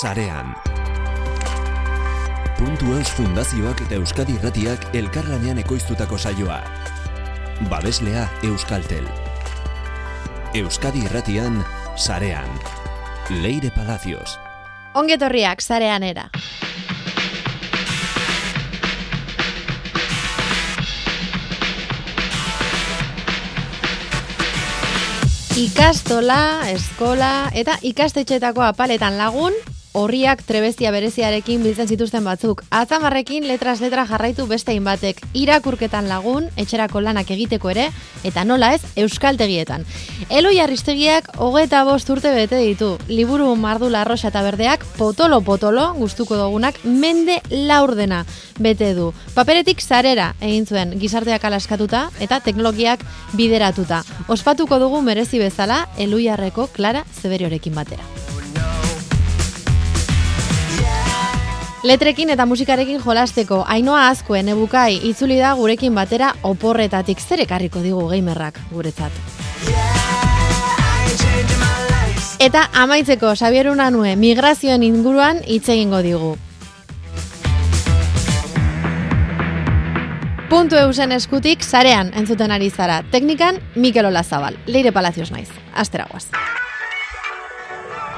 sarean. Puntu Eus Fundazioak eta Euskadi Irratiak elkarlanean ekoiztutako saioa. Babeslea Euskaltel. Euskadi Irratian, sarean. Leire Palacios. Ongetorriak sarean era. Ikastola, eskola eta ikastetxetako apaletan lagun, horriak trebestia bereziarekin biltzen zituzten batzuk. Atzamarrekin letras letra jarraitu beste batek irakurketan lagun, etxerako lanak egiteko ere, eta nola ez, euskaltegietan. Eloi arristegiak hogeta bost urte bete ditu. Liburu mardula arroxa eta berdeak, potolo-potolo, gustuko dugunak, mende laurdena bete du. Paperetik zarera egin zuen gizarteak alaskatuta eta teknologiak bideratuta. Ospatuko dugu merezi bezala, Eloiarreko Clara Zeberiorekin batera. Letrekin eta musikarekin jolasteko, ainoa azkoen ebukai itzuli da gurekin batera oporretatik zer ekarriko digu gamerrak guretzat. Eta amaitzeko, Xabier Unanue, migrazioen inguruan hitz egingo digu. Puntu eusen eskutik, sarean entzuten ari zara. Teknikan, Mikel Olazabal. Leire Palacios naiz. Asteragoaz.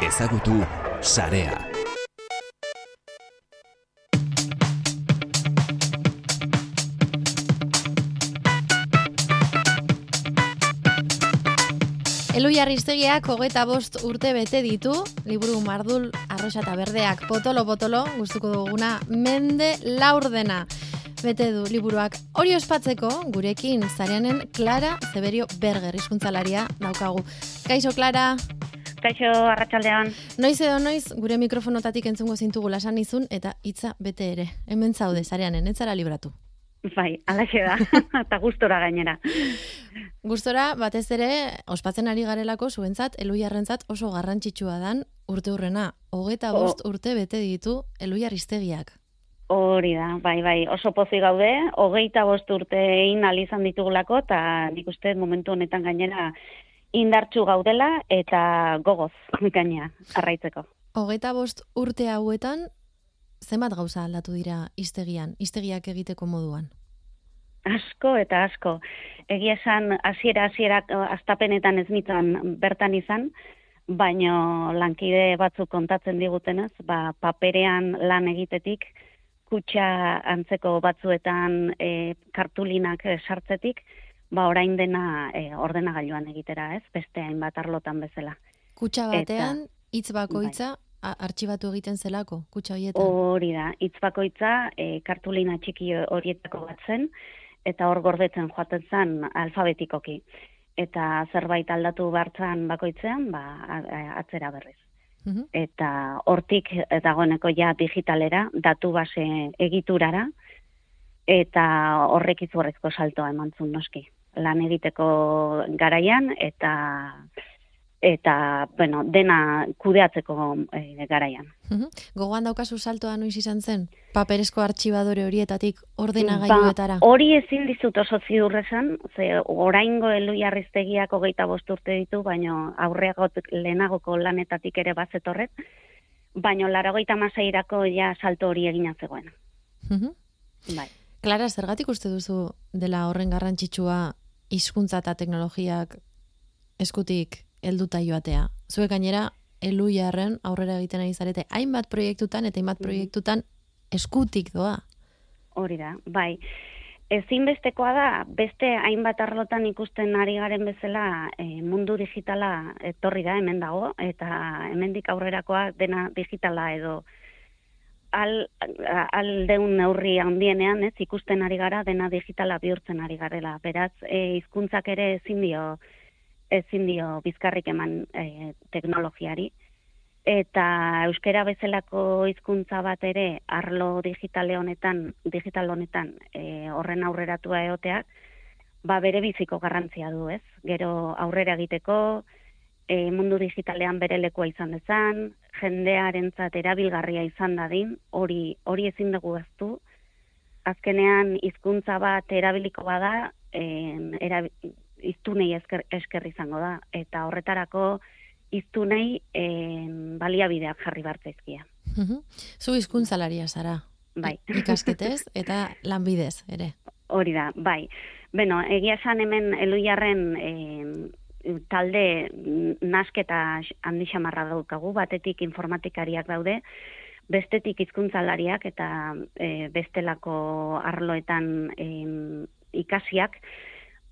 Ezagutu, sarea. Eloi Arristegiak hogeta bost urte bete ditu, liburu mardul, arroxa eta berdeak, potolo-potolo, gustuko duguna, mende laurdena. Bete du liburuak hori ospatzeko, gurekin zareanen Clara Zeberio Berger, izkuntzalaria daukagu. Kaixo, Clara? Kaixo, arratsaldean. Noiz edo noiz, gure mikrofonotatik entzungo zintugu lasan izun, eta hitza bete ere. Hemen zaude, zareanen, etzara libratu. Bai, alaxe da, eta gustora gainera. Gustora, batez ere, ospatzen ari garelako, zuentzat, eluiarrentzat oso garrantzitsua dan urte hurrena. Hogeta bost urte bete ditu eluiar iztegiak. Hori da, bai, bai, oso pozi gaude, hogeita bost urte egin izan ditugulako, eta nik uste momentu honetan gainera indartsu gaudela eta gogoz gainera, arraitzeko. Hogeita bost urte hauetan, zenbat gauza aldatu dira iztegian, iztegiak egiteko moduan? Asko eta asko. Egia esan, hasiera hasierak astapenetan ez nitan bertan izan, baino lankide batzuk kontatzen digutenez, ba, paperean lan egitetik, kutsa antzeko batzuetan e, kartulinak sartzetik, ba orain dena e, ordenagailuan egitera, ez? Beste hainbat arlotan bezala. Kutsa batean hitz bakoitza bai artxibatu egiten zelako, kutsa horietan? Hori da, hitz bakoitza e, kartulina txiki horietako bat zen, eta hor gordetzen joaten zen alfabetikoki. Eta zerbait aldatu bartzan bakoitzean, ba, atzera berriz. Mhm. Eta hortik dagoeneko ja digitalera, datu base egiturara, eta horrek izurrezko saltoa eman zuen noski. Lan egiteko garaian, eta eta bueno, dena kudeatzeko e, garaian. Uhum. Gogoan daukazu saltoa noiz izan zen? Paperezko artxibadore horietatik ordenagailuetara? Ba, hori ezin dizut oso zidurrezan, ze oraingo elu jarriztegiak hogeita bosturte ditu, baino aurreagot lehenagoko lanetatik ere bazetorret, baino laragoita masairako ja salto hori egina zegoen. Bai. Klara, zergatik uste duzu dela horren garrantzitsua hizkuntza eta teknologiak eskutik helduta joatea. Zuek gainera, elu jarren aurrera egiten ari zarete, hainbat proiektutan eta hainbat mhm. proiektutan eskutik doa. Hori da, bai. Ezinbestekoa da, beste hainbat arlotan ikusten ari garen bezala e, mundu digitala etorri da hemen dago, eta hemendik aurrerakoa dena digitala edo al, al deun neurri handienean, ez, ikusten ari gara, dena digitala bihurtzen ari garela. Beraz, e, hizkuntzak ere ezin dio, ezin dio bizkarrik eman e, teknologiari. Eta euskera bezalako hizkuntza bat ere arlo digitale honetan, digital honetan e, horren aurreratua eoteak, ba bere biziko garrantzia du, ez? Gero aurrera egiteko, e, mundu digitalean bere lekoa izan dezan, jendearentzat erabilgarria izan dadin, hori hori ezin dugu eztu. Azkenean hizkuntza bat erabiliko bada, eh, iztunei esker, esker izango da. Eta horretarako iztunei baliabideak jarri bartzaizkia. Zu hizkuntzalaria zara. Bai. Ikasketez eta lanbidez ere. Hori da, bai. Beno, egia esan hemen eluiarren e, talde nasketa handi xamarra daukagu, batetik informatikariak daude, bestetik hizkuntzalariak eta e, bestelako arloetan e, ikasiak,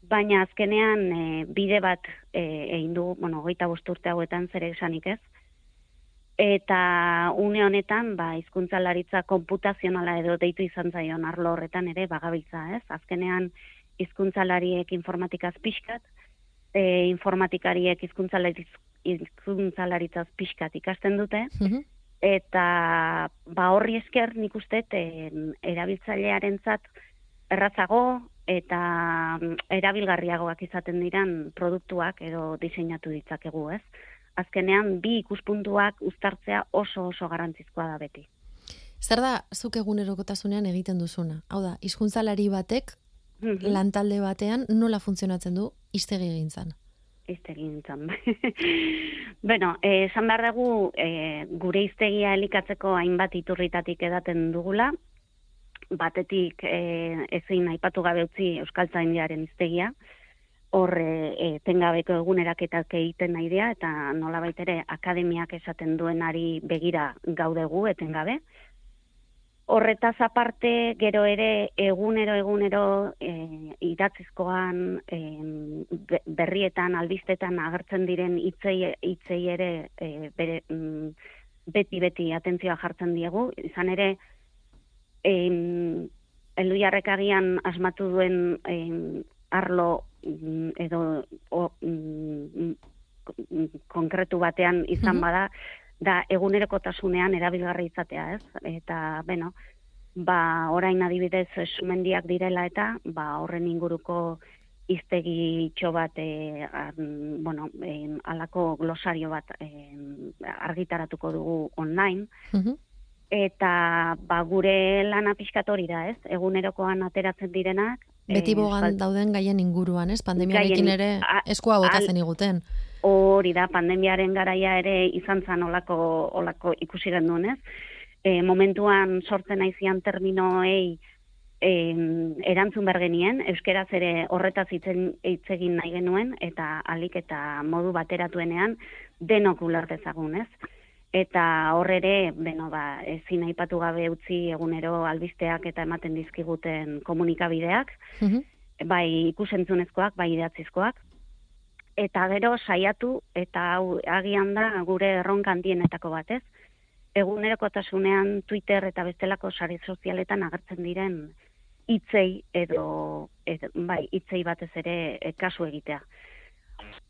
baina azkenean e, bide bat e, egin du, bueno, goita bosturte hauetan zere esanik ez, eta une honetan, ba, hizkuntzalaritza konputazionala edo deitu izan zaion arlo horretan ere bagabiltza, ez? Azkenean, hizkuntzalariek informatikaz pixkat, e, informatikariek hizkuntzalaritzaz pixkat ikasten dute, mhm. eta ba horri esker nik uste erabiltzailearen zat errazago eta mm, erabilgarriagoak izaten diran produktuak edo diseinatu ditzakegu, ez? Azkenean bi ikuspuntuak uztartzea oso oso garrantzizkoa da beti. Zer da zuk egunerokotasunean egiten duzuna? Hau da, hizkuntzalari batek -hmm. lantalde batean nola funtzionatzen du iztegi gintzan? Iztegi gintzan. bueno, eh, esan behar dugu eh, gure iztegia elikatzeko hainbat iturritatik edaten dugula, batetik eh, ezin aipatu gabe utzi Euskal Zaindiaren iztegia, hor e, tengabeko eguneraketak egiten nahi dira, eta nola baitere akademiak esaten duenari begira gaudegu etengabe. Horretaz aparte, gero ere, egunero, egunero, e, idatzizkoan, e, berrietan, albistetan agertzen diren hitzei, hitzei ere, e, bere, mm, beti, beti atentzioa jartzen diegu. Izan ere, e, elu agian asmatu duen e, arlo mm, edo o, mm, konkretu batean izan bada, da egunerokotasunean erabilgarri izatea, ez? Eta, bueno, ba, orain adibidez sumendiak direla eta, ba, horren inguruko iztegi txo bat, e, bueno, e, alako glosario bat e, argitaratuko dugu online, eta ba, gure lana pixkatori da, ez? Egunerokoan ateratzen direnak. Beti bogan dauden gaien inguruan, ez? Pandemiarekin ere eskua botazen iguten. Hori da, pandemiaren garaia ere izan zan olako, olako ikusi genduen, ez? E, momentuan sortzen aizian terminoei e, erantzun bergenien, euskeraz ere horretaz hitzegin nahi genuen, eta alik eta modu bateratuenean denok ulertezagun, ez? Eta horre ere, beno, ba, ezin aipatu gabe utzi egunero albisteak eta ematen dizkiguten komunikabideak, mm bai ikusentzunezkoak, bai idatzizkoak, eta gero saiatu eta hau agian da gure erronka handienetako bat, ez? Egunerokotasunean Twitter eta bestelako sare sozialetan agertzen diren hitzei edo, edo bai, hitzei batez ere e, kasu egitea.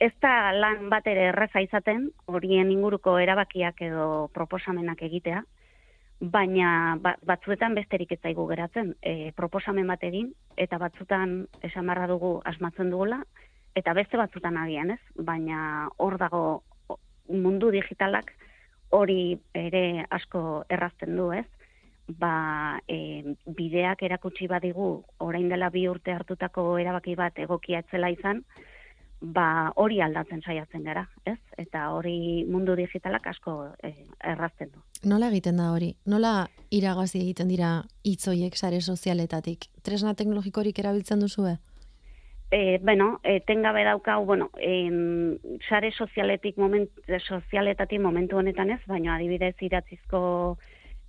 Ez da lan bat ere erreza izaten, horien inguruko erabakiak edo proposamenak egitea, baina ba, batzuetan besterik ez zaigu geratzen. E, proposamen bat egin, eta batzutan esamarra dugu asmatzen dugula, eta beste batzutan agian ez, baina hor dago mundu digitalak hori ere asko errazten du ez, ba, e, bideak erakutsi badigu orain dela bi urte hartutako erabaki bat egokia etzela izan, ba, hori aldatzen saiatzen gara, ez? Eta hori mundu digitalak asko e, errazten du. Nola egiten da hori? Nola iragazi egiten dira hitzoiek sare sozialetatik? Tresna teknologikorik erabiltzen duzue? E, bueno, e, tengabe daukau, bueno, en, sare sozialetik moment, sozialetatik momentu honetan ez, baina adibidez idatzizko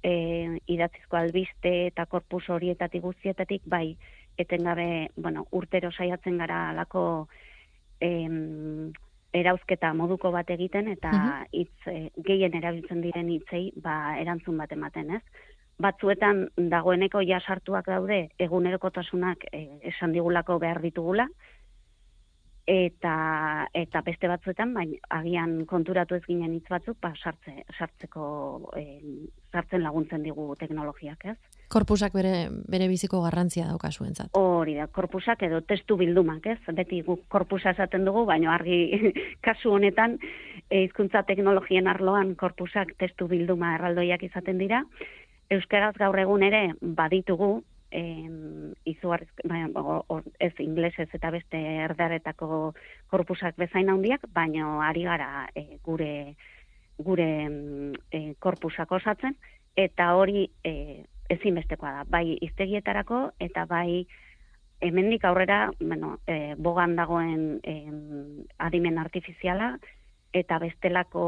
e, idatzizko albiste eta korpus horietatik guztietatik, bai, etengabe, bueno, urtero saiatzen gara alako em, erauzketa moduko bat egiten, eta uh hitz, e, gehien erabiltzen diren hitzei, ba, erantzun bat ematen, ez? batzuetan dagoeneko ja sartuak daude egunerokotasunak e, esan digulako behar ditugula eta eta beste batzuetan baina agian konturatu ez ginen hitz batzuk ba sartze sartzeko e, sartzen laguntzen digu teknologiak, ez? Korpusak bere bere biziko garrantzia dauka zuentzat. Hori da, korpusak edo testu bildumak, ez? Beti guk korpusa esaten dugu, baina argi kasu honetan e, hizkuntza teknologien arloan korpusak testu bilduma erraldoiak izaten dira euskaraz gaur egun ere baditugu em, izuar, ez inglesez eta beste erdaretako korpusak bezain handiak, baina ari gara e, gure gure e, korpusak osatzen, eta hori e, ezinbestekoa da, bai iztegietarako eta bai hemendik aurrera, bueno, e, bogan dagoen e, adimen artifiziala, eta bestelako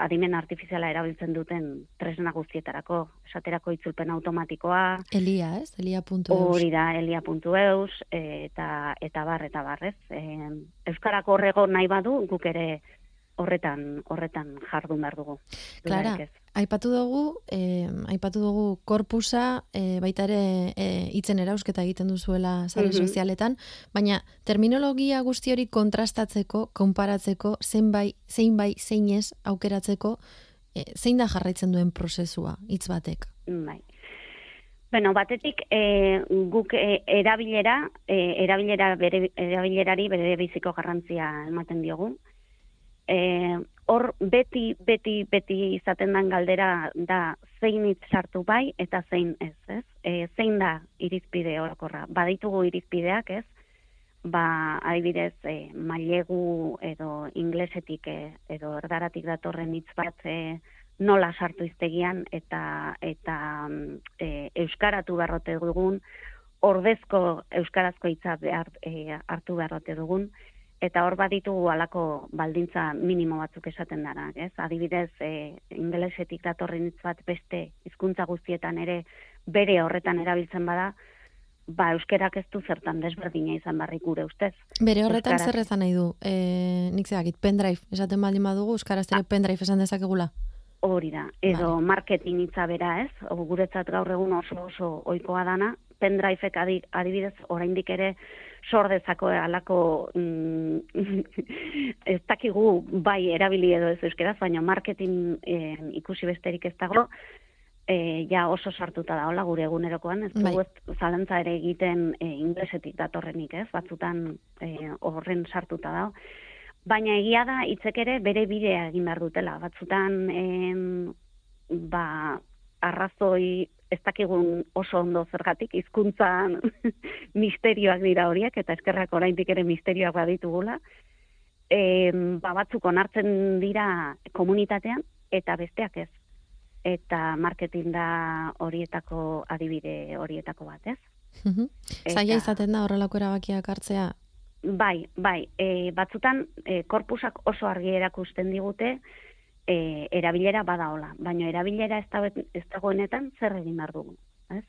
adimen artifiziala erabiltzen duten tresna guztietarako, esaterako itzulpen automatikoa. Elia, ez? Elia.eus. Hori da, elia.eus, eta, eta bar, eta barrez. E, Euskarako horrego nahi badu, guk ere horretan horretan jardun behar dugu. Klara, aipatu dugu, eh, aipatu dugu korpusa eh, baita ere eh, itzen erausketa egiten duzuela sare mhm. sozialetan, baina terminologia guzti hori kontrastatzeko, konparatzeko, zein bai, zein bai, zein ez aukeratzeko, eh, zein da jarraitzen duen prozesua, hitz batek? Bai. Bueno, batetik e, guk e, erabilera, e, erabilera bere, erabilerari bere biziko garrantzia ematen diogu e, hor beti, beti, beti izaten den galdera da zein hitz sartu bai eta zein ez, ez? E, zein da irizpide orokorra? Baditugu irizpideak, ez? Ba, adibidez, e, mailegu edo inglesetik e, edo erdaratik datorren hitz bat e, nola sartu iztegian eta eta e, euskaratu beharrote dugun, ordezko euskarazko hitza behar, e, hartu beharrote dugun, eta hor baditugu alako baldintza minimo batzuk esaten dara, ez? Adibidez, e, ingelesetik datorren hitz bat beste hizkuntza guztietan ere bere horretan erabiltzen bada, ba euskerak ez du zertan desberdina izan barrik gure ustez. Bere horretan zer ezan nahi du? E, nik zeakit, pendrive, esaten baldin badugu, euskaraz ere ah. pendrive esan dezakegula? Hori da, edo vale. marketing hitza bera ez, o, guretzat gaur egun oso oso ohikoa dana, pendriveek adibidez oraindik ere sordezako alako mm, ez dakigu bai erabili edo ez euskeraz, baina marketing eh, ikusi besterik ez dago, eh, ja oso sartuta da, hola, gure egunerokoan, ez dugu bai. zalantza ere egiten eh, inglesetik datorrenik, ez, batzutan eh, horren sartuta da. Baina egia da, hitzek ere bere bidea egin behar dutela. Batzutan, eh, ba, arrazoi ez dakigun oso ondo zergatik, hizkuntzan misterioak dira horiek, eta eskerrak oraindik ere misterioak baditugula, e, ba batzuk onartzen dira komunitatean, eta besteak ez. Eta marketing da horietako adibide horietako bat, ez? Zaila izaten da horrelako erabakiak hartzea? Bai, bai, e, batzutan e, korpusak oso argi erakusten digute, e, erabilera badaola, baina erabilera ez, da, ez dagoenetan zer egin behar dugu. Ez?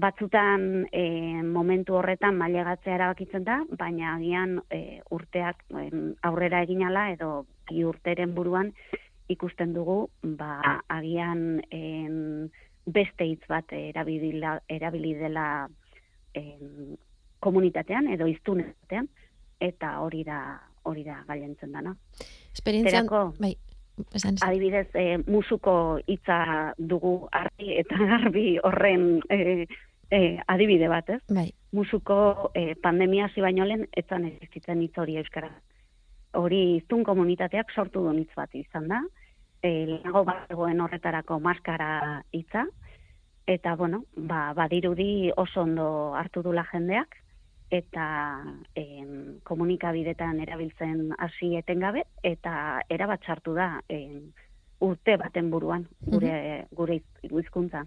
Batzutan e, momentu horretan mailegatzea erabakitzen da, baina agian e, urteak e, aurrera eginala edo bi urteren buruan ikusten dugu, ba, agian e, beste hitz bat erabili dela e, komunitatean edo iztunetan, eta hori da hori da gailentzen dana. Esperientzian, bai, esan, Adibidez, e, musuko hitza dugu argi eta garbi horren e, e, adibide bat, ez? Bai. Musuko e, pandemia hasi baino lehen etzan existitzen hitz hori euskara. Hori iztun komunitateak sortu du hitz bat izan da. E, lehenago bat horretarako maskara hitza. Eta, bueno, ba, badirudi oso ondo hartu dula jendeak eta em, komunikabidetan erabiltzen hasi etengabe eta erabat sartu da em, urte baten buruan gure gure hizkuntza.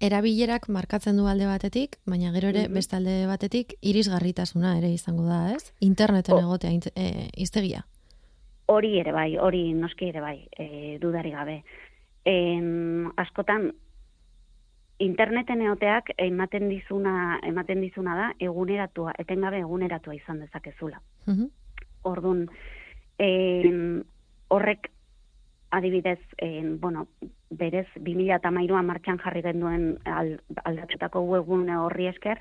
Erabilerak markatzen du alde batetik, baina gero ere mm beste alde batetik irisgarritasuna ere izango da, ez? Interneten oh. egotea e, iztegia. Hori ere bai, hori noski ere bai, e, dudari gabe. En, askotan interneten eoteak ematen dizuna, ematen dizuna da eguneratua, etengabe eguneratua izan dezakezula. Mm Ordun horrek adibidez, en, bueno, berez 2013an martxan jarri genduen aldatutako webgune horri esker,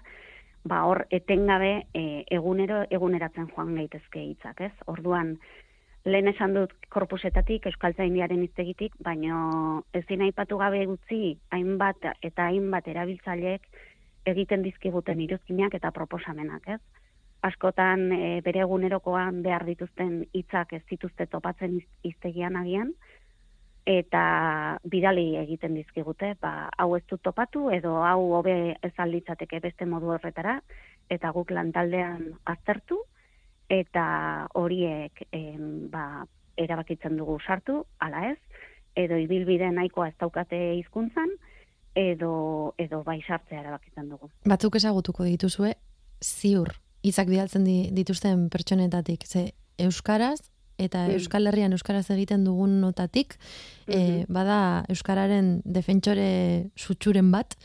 ba hor etengabe e, egunero eguneratzen joan gaitezke hitzak, ez? Orduan lehen esan dut korpusetatik, euskaltzaindiaren iztegitik, baino ezin aipatu gabe gutzi, hainbat eta hainbat erabiltzaileek egiten dizkiguten iruzkinak eta proposamenak, ez? Askotan e, bere egunerokoan behar dituzten hitzak ez dituzte topatzen iztegian agian, eta bidali egiten dizkigute, ba, hau ez dut topatu, edo hau hobe ez beste modu horretara, eta guk lantaldean aztertu, eta horiek em, ba, erabakitzen dugu sartu, ala ez, edo ibilbide nahikoa ez daukate hizkuntzan, edo, edo bai sartzea erabakitzen dugu. Batzuk ezagutuko dituzue, ziur, izak bidaltzen dituzten pertsonetatik, ze Euskaraz, eta mm. Euskal Herrian Euskaraz egiten dugun notatik, mm bada Euskararen defentsore sutsuren bat,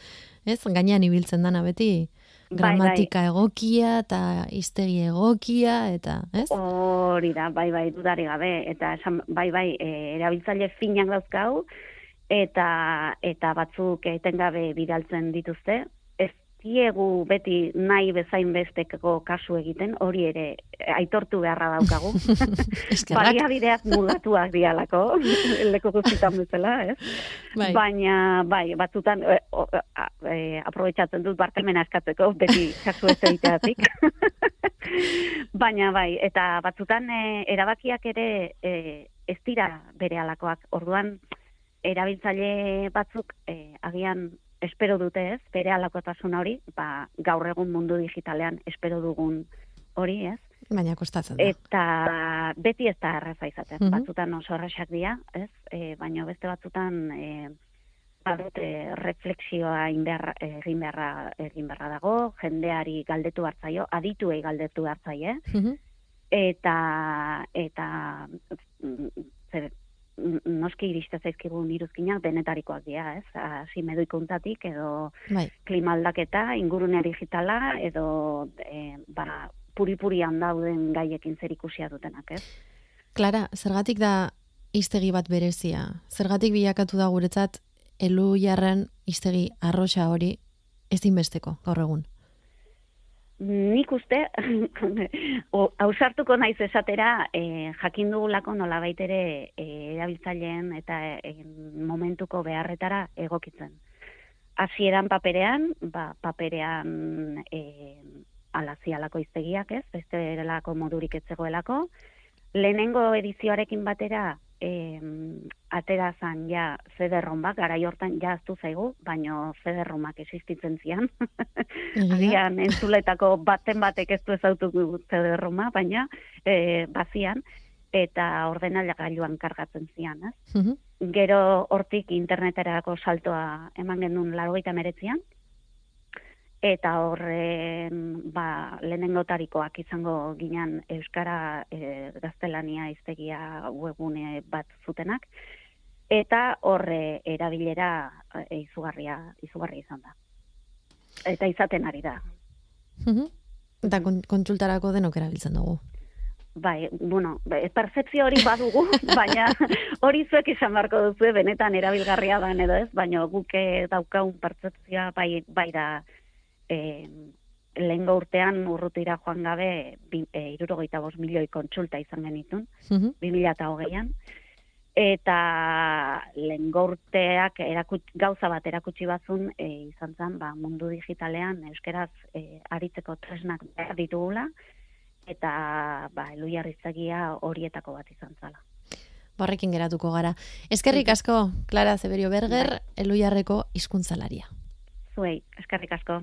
ez? Gainean ibiltzen dana beti, gramatika bai, egokia eta iztegi egokia eta, ez? Hori da, bai bai, dudari gabe. Eta esan, bai bai, e, erabiltzaile finak dauzkau eta eta batzuk etengabe bidaltzen dituzte, diegu beti nahi bezain besteko kasu egiten, hori ere aitortu beharra daukagu. Baliabideak mugatuak dialako, leko guztitan bezala, ez? Bai. Baina, bai, batzutan, e, e, aprobetsatzen dut bartemena eskatzeko, beti kasu ez egiteatik. Baina, bai, eta batzutan e, erabakiak ere e, ez dira bere alakoak. Orduan, erabiltzaile batzuk e, agian espero dute ez, bere alakotasun hori, ba, gaur egun mundu digitalean espero dugun hori ez. Baina kostatzen da. Eta beti ez da erreza izaten, mm batzutan oso erresak dira, ez, e, baina beste batzutan e, badut e, refleksioa egin beharra, egin beharra dago, jendeari galdetu hartzaio, adituei galdetu hartzaie, mm eta, eta mm, zer, noski iriste zaizkigun iruzkinak denetarikoak dira, ez? Hasi medoikuntatik edo bai. klimaldaketa, ingurunea digitala edo e, ba, puri-purian dauden gaiekin zer ikusia dutenak, ez? Klara, zergatik da iztegi bat berezia? Zergatik bilakatu da guretzat elu jarren iztegi arroxa hori ez dinbesteko gaur egun? Nik uste, hausartuko naiz esatera, e, jakin dugulako nola baitere e, erabiltzaileen eta e, momentuko beharretara egokitzen. Hasieran paperean, ba, paperean e, alazialako iztegiak ez, beste erelako modurik etzegoelako. Lehenengo edizioarekin batera, eh, atera zan ja zederron bat, gara ja aztu zaigu, baino zederromak existitzen zian. Agian entzuletako baten batek ez du ezautu zederroma, baina e, bazian, eta ordenala gailuan kargatzen zian. Ez? Gero hortik interneterako saltoa eman genuen largoita meretzian, eta horren ba, lehenengotarikoak izango ginen Euskara e, gaztelania iztegia webune bat zutenak, eta horre erabilera e, izugarria, izugarria izan da. Eta izaten ari da. Eta kontsultarako denok erabiltzen dugu. Bai, bueno, bai, percepzio hori badugu, baina hori zuek izan barko duzu, benetan erabilgarria da edo ez, baina guke daukaun percepzioa bai, bai da e, lehen urtean urrutira joan gabe e, irurogeita bos milioi kontsulta izan genitun, mm -hmm. 2008an, eta lehen urteak gauza bat erakutsi bazun e, izan zen ba, mundu digitalean euskeraz e, aritzeko tresnak behar ditugula, eta ba, elu horietako bat izan zala. Barrekin geratuko gara. Ezkerrik asko, Clara Zeberio Berger, bai. elu jarreko izkuntzalaria zuei, eskerrik asko.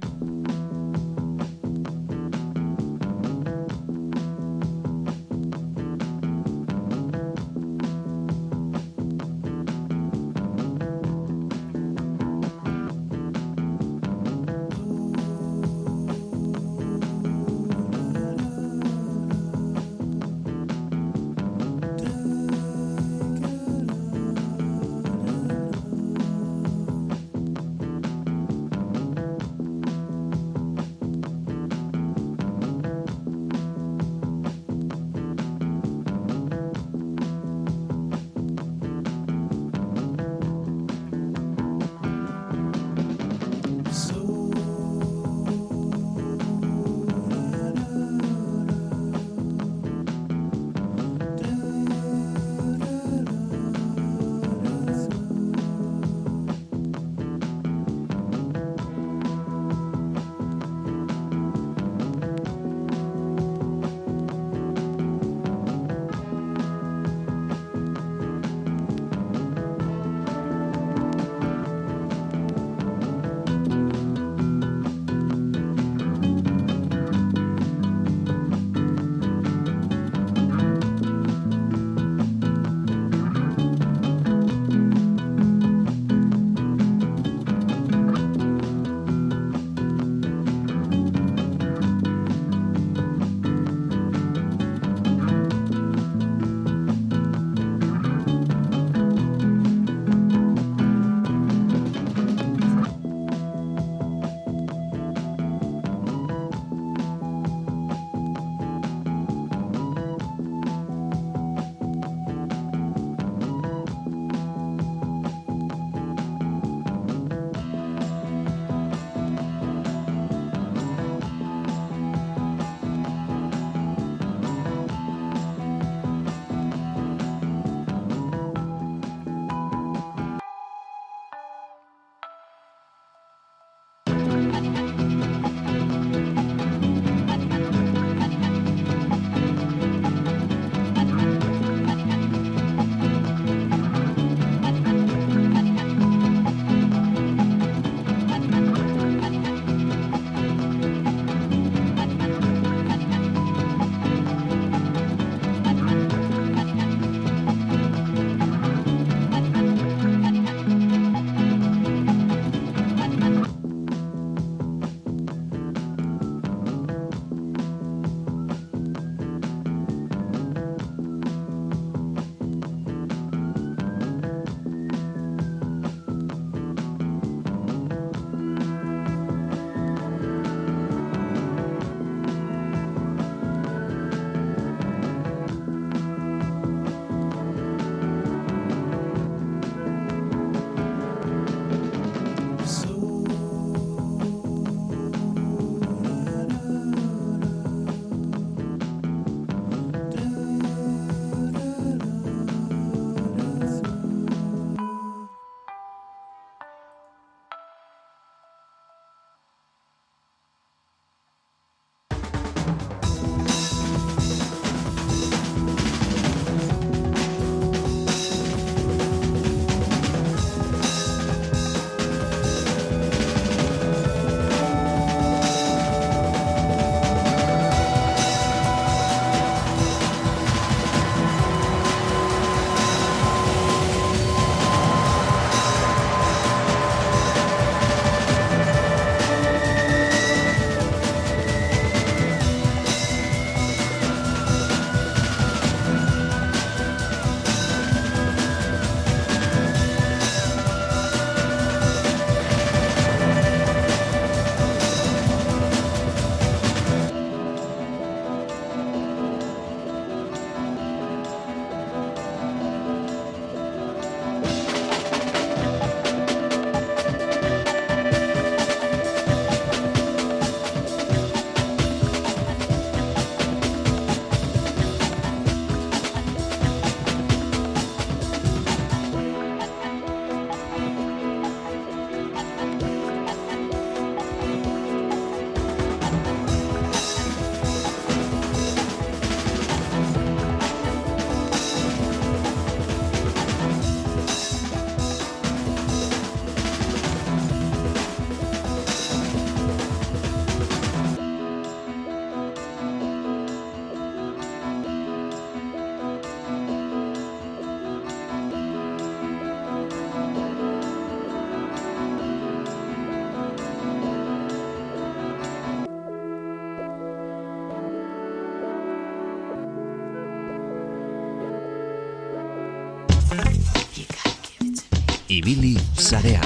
Ibili zarean.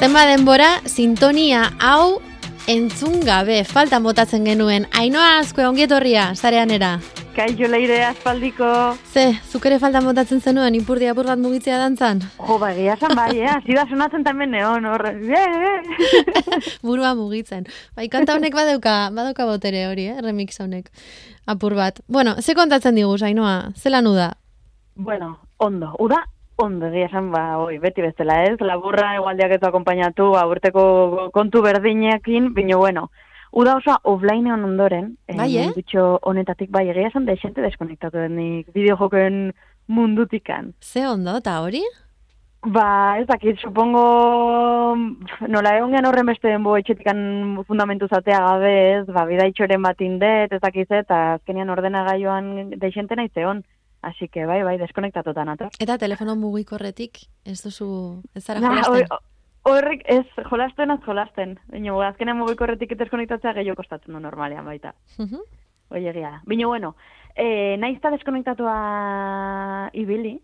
Zenba denbora, sintonia hau entzun gabe, falta botatzen genuen. Ainoa azkue ongietorria, zareanera. Kaixo leire aspaldiko. Ze, zuk ere falta botatzen zenuen, ipurdi apur bat mugitzea dantzan? Jo, ba, egia esan bai, eh? Hasi da sonatzen tamen neon, horre. Burua mugitzen. Bai, kanta honek badauka, badauka botere hori, eh? remix honek. Apur bat. Bueno, ze kontatzen digu, Ainoa? Zelan uda? bueno, ondo. Uda, ondo, egia esan, ba, oi, beti bezala ez. Laburra egualdiak eto akompainatu, aurteko kontu berdinekin, bino, bueno, Uda oso offlinean ondoren, Bai, eh? mundutxo honetatik, bai, egia esan desente deskonektatu denik bideojokoen mundutikan. Ze ondo, eta hori? Ba, ez dakit, supongo, nola egon gen horren beste denbo etxetikan fundamentu zatea gabe, ez, ba, bidaitxoren bat indet, ez dakit eta azkenian ordenagailuan deixente nahi zeon. Así que, bai, bai, deskonektatuta nator. Eta telefono mugikorretik, ez duzu, ez zara Na, jolasten? hor- Horrek, ez, jolasten, az jolasten. Baina, azkenean mugikorretik deskonektatzea gehiago kostatzen du normalean baita. Mhm. Hoi egia da. Bino, bueno, e, naizta deskonektatua ibili,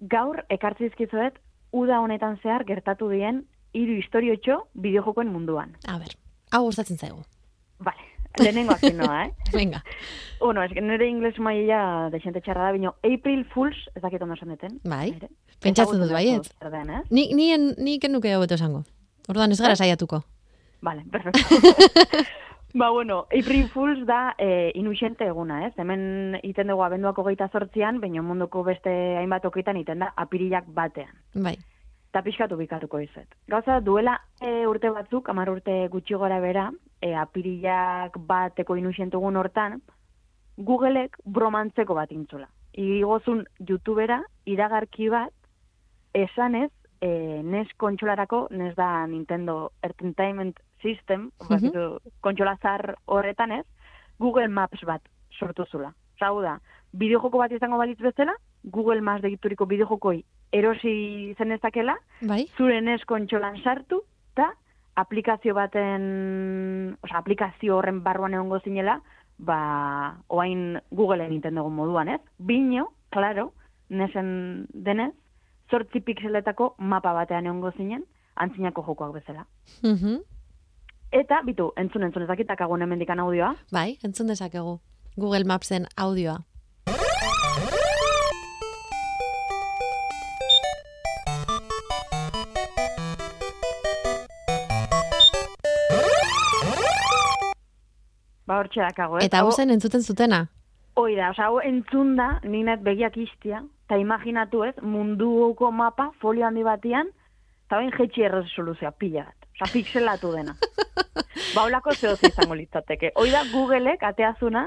gaur ekartzizkizuet, uda honetan zehar gertatu dien hiru historiotxo bideojokoen munduan. A ber, hau gustatzen zaigu. Vale, lehenengo azken noa, eh? Venga, bueno, que nire ingles maila desente txarra da, bino April Fools, ez dakit ondo esan deten. Bai. Nire. pentsatzen dut baiet. eh? Ni, ni, en, ni kenuke hobeto esango. Orduan ez gara saiatuko. Vale, perfecto. ba, bueno, April Fools da e, inuxente eguna, ez? Hemen iten dugu abenduako geita sortzian, baina munduko beste hainbat okitan iten da apirilak batean. Bai. Eta pixkatu bikatuko izet. Gauza, duela e, urte batzuk, amar urte gutxi gora bera, e, apirilak bateko inuxentugun hortan, Googleek bromantzeko bat intzula. Igozun youtubera iragarki bat, esanez, e, NES kontsolarako, NES da Nintendo Entertainment System, Mhm. kontsola zar horretan ez, Google Maps bat sortu zula. Hau da, bideojoko bat izango balitz bezala, Google Maps degituriko bideojokoi erosi zenezakela, Bai? zure NES kontsolan sartu, eta aplikazio baten, oza, aplikazio horren barruan egongo zinela, ba, oain Googleen Nintendo moduan, ez? Bino, claro, nesen denez, zortzi pixeletako mapa batean egongo zinen, antzinako jokoak bezala. Mhm. Eta, bitu, entzun, entzun, ezakitak agun hemendikan audioa. Bai, entzun dezakegu. Google Mapsen audioa. Ba, hortxe dakago, ez? Eta hau zen entzuten zutena. Hoi da, osea, hau entzun da, ninet begiak istia, eta imaginatu ez, munduko mapa, folio handi batian, eta bain jetxi erresoluzioa pila bat. Osea, pixelatu dena. ba, holako zehoz izango litzateke. Hoi da, Googleek ateazuna,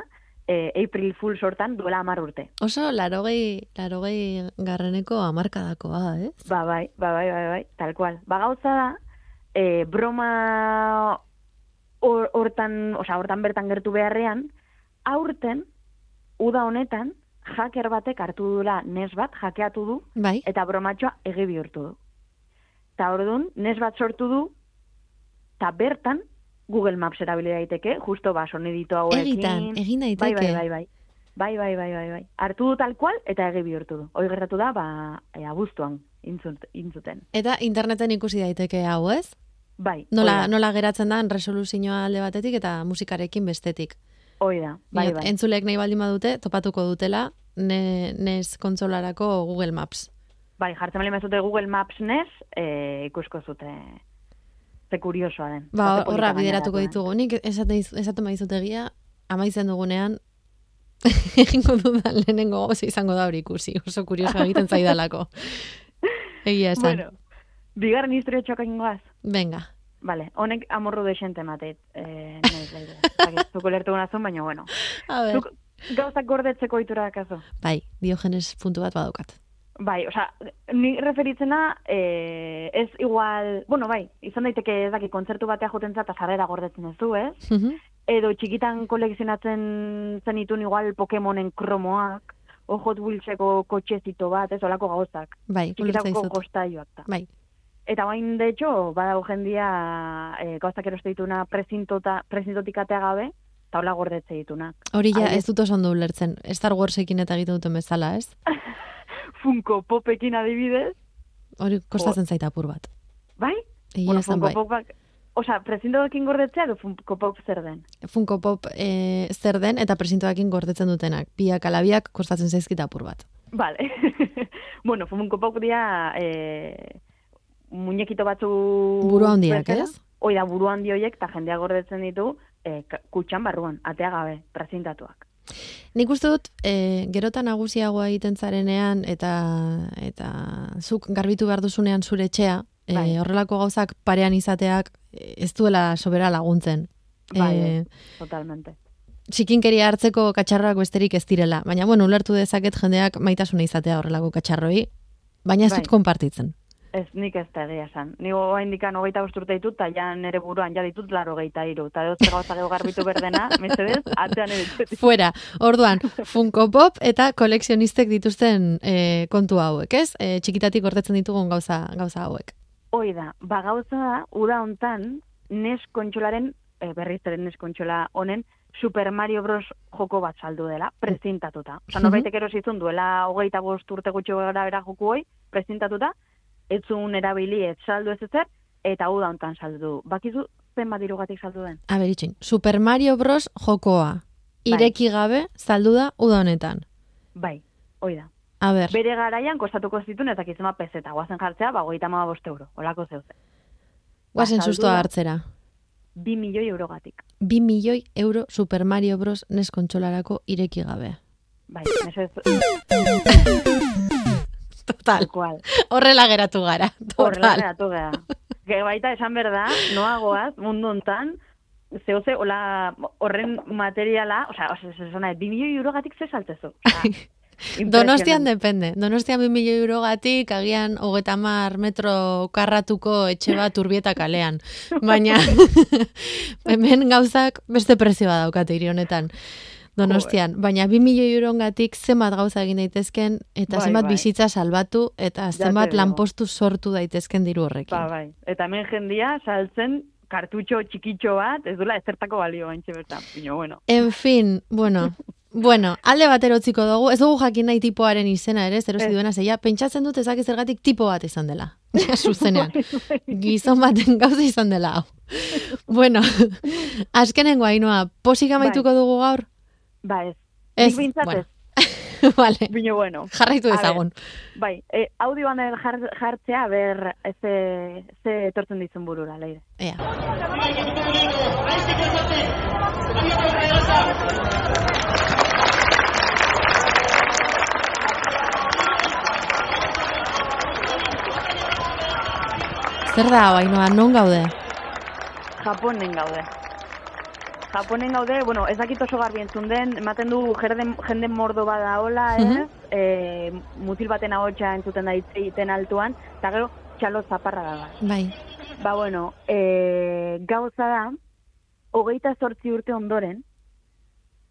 eh, April Fool sortan duela amar urte. Oso larogei, larogei garreneko amarkadakoa, ez? Ba, bai, ba, bai, bai, bai, tal cual. Ba, gauza da, eh, broma hortan, osea, hortan bertan gertu beharrean, aurten, uda honetan, hacker batek hartu dula nes bat, jakeatu du, Bai? eta bromatxoa egi bihurtu du. Ta orduan, nes bat sortu du, eta bertan, Google Maps erabili daiteke, justo ba, sonidito hauekin. Egitan, egin Bai, daiteke. bai, bai, bai. Bai, bai, bai, bai, bai. Hartu du tal cual, eta egi bihurtu du. Hoi gertatu da, ba, e, abuztuan, intzut, intzuten. Eta interneten ikusi daiteke hau, ez? Bai, Nola, nola geratzen da resoluzioa alde batetik eta musikarekin bestetik. Hoi da, bai, bai. Entzulek nahi baldin badute, topatuko dutela ne, NES kontsolarako Google Maps. Bai, jartzen bali mazute Google Maps nes, e, ikusko zute ze kuriosoa den. Ba, horra bideratuko ditugu. Nik esaten, esaten badizu egia, amaitzen dugunean, egingo dudan lehenengo gauza izango da hori ikusi. Oso kurioso egiten zaidalako. Egia esan. Bueno, bigarren historio txoka ingoaz. Venga. Vale, honek amorru desente mateit. Eh, nahi. Zakit, zuko lertu gunazun, baina bueno. A ber. Zuk gauzak gordetzeko itura dakazu. Bai, diogenes puntu bat badaukat. Bai, osea, ni referitzena, eh, ez igual, bueno, bai, izan daiteke ez daki kontzertu batea joten eta sarrera gordetzen ez du, ez? Mhm. edo txikitan kolekzionatzen zenitun igual Pokemonen kromoak, o Hot Wheelseko kotxezito bat, ez, olako gauzak. Bai, Txikitako kostaioak da. Bai. Eta bain, de hecho, badago jendia e, gauzak eroste dituna prezintotik atea gabe, eta hola gordetze ditunak. Hori ja, ez dut oso ondo ulertzen. Star Warsekin eta egiten duten bezala, ez? Funko Popekin adibidez, Hori kostatzen zaita apur bat. bai? Egia bueno, Funko bai. Popak, Osa, prezintoekin gordetzea edo Funko Pop zer den? Funko Pop e, zer den eta presintoakin gordetzen dutenak. Biak alabiak kostatzen zaizkit apur bat. Vale. bueno, Funko Pop dira e, muñekito batzu... Buru handiak, ez? Hoi da, buru handi hoiek, eta jendea gordetzen ditu, e, kutxan barruan, atea gabe, prezintatuak. Nik uste dut, e, gerotan nagusiagoa egiten zarenean eta eta zuk garbitu behar duzunean zure etxea, e, Bai. horrelako gauzak parean izateak e, ez duela sobera laguntzen. Bai, E, Totalmente. txikinkeria hartzeko katxarroak besterik ez direla. Baina, bueno, ulertu dezaket jendeak maitasuna izatea horrelako katxarroi, baina ez Bai. dut konpartitzen. Ez, nik ez da egia esan. Ni hoa indikan hogeita bosturte ditut, eta ja nere buruan ja ditut laro geita iru. Eta zer gauza geho garbitu berdena, mesedez, atzean ditut. Fuera, orduan, Funko Pop eta kolekzionistek dituzten e, kontu hauek, ez? E, txikitatik gordetzen ditugun gauza, gauza hauek. Hoi da, ba gauza da, uda hontan, nes kontxolaren, e, berriz ere nes kontxola honen, Super Mario Bros. joko bat saldu dela, prezintatuta. Osa, Mhm. norbaitek erosizun duela hogeita bost urte gutxi gara bera joku hoi, prezintatuta, ez zuen erabili ez saldu ez ezer, eta uda hontan saldu du. Bakizu zenbat dirugatik saldu den? A ber, itxin, Super Mario Bros. jokoa. Bai. Ireki gabe, saldu da uda honetan. Bai, hoi da. A ber, Bere garaian kostatuko zituen ez dakizema pezeta, guazen jartzea, ba, hogeita hama bost euro, olako zeuzen. guazen saldu sustoa da. hartzera. Bi milioi eurogatik. Bi milioi euro Super Mario Bros. nes kontsolarako ireki gabe. Bai, mesez, Total. tal cual. Horrela geratu gara. Horrela Total. geratu geha. Ge baita esan berda, noagoaz, mundu hontan, zehose, hola, horren materiala, osea, osea, osea, bi milioi eurogatik ze saltzezu. Osea, Donostian depende. Donostian 2 milioi eurogatik, agian hogeta mar metro karratuko etxe bat urbieta kalean. Baina hemen gauzak beste prezioa daukate hiri honetan. Donostian, baina 2 milioi eurogatik zenbat gauza egin daitezken eta Bai, zenbat bai. bizitza salbatu eta zenbat lanpostu sortu daitezken diru horrekin. Ba, bai. Eta hemen jendia saltzen kartutxo txikitxo bat, ez dula ezertako balio baintxe bertan. Bino, bueno. En fin, bueno, bueno, alde batero utziko dugu, ez dugu jakin nahi tipoaren izena ere, zer Ez. duena zeia, pentsatzen dut ezak zergatik tipo bat izan dela. Ja, zuzenean. Gizon baten gauza izan dela hau. Bueno, azkenengo hainoa, posik amaituko dugu gaur? Ba, ez. Ez, Nik bueno. vale, Bino, bueno. jarraitu dezagun. Bai, e, audioan jar, jartzea, ber, ze, ze etortzen dizun burura, leire. Ea. Zer da, hau, hainoa, non gaude? Japonen gaude. Japonen gaude, bueno, ez dakit oso garbi entzun den, ematen du jende, jende mordo bada hola, ez? Mhm. e, mutil baten ahotsa entzuten da hitz egiten altuan, eta gero txalo zaparra da. Bai. Ba, bueno, e, gauza da, hogeita zortzi urte ondoren,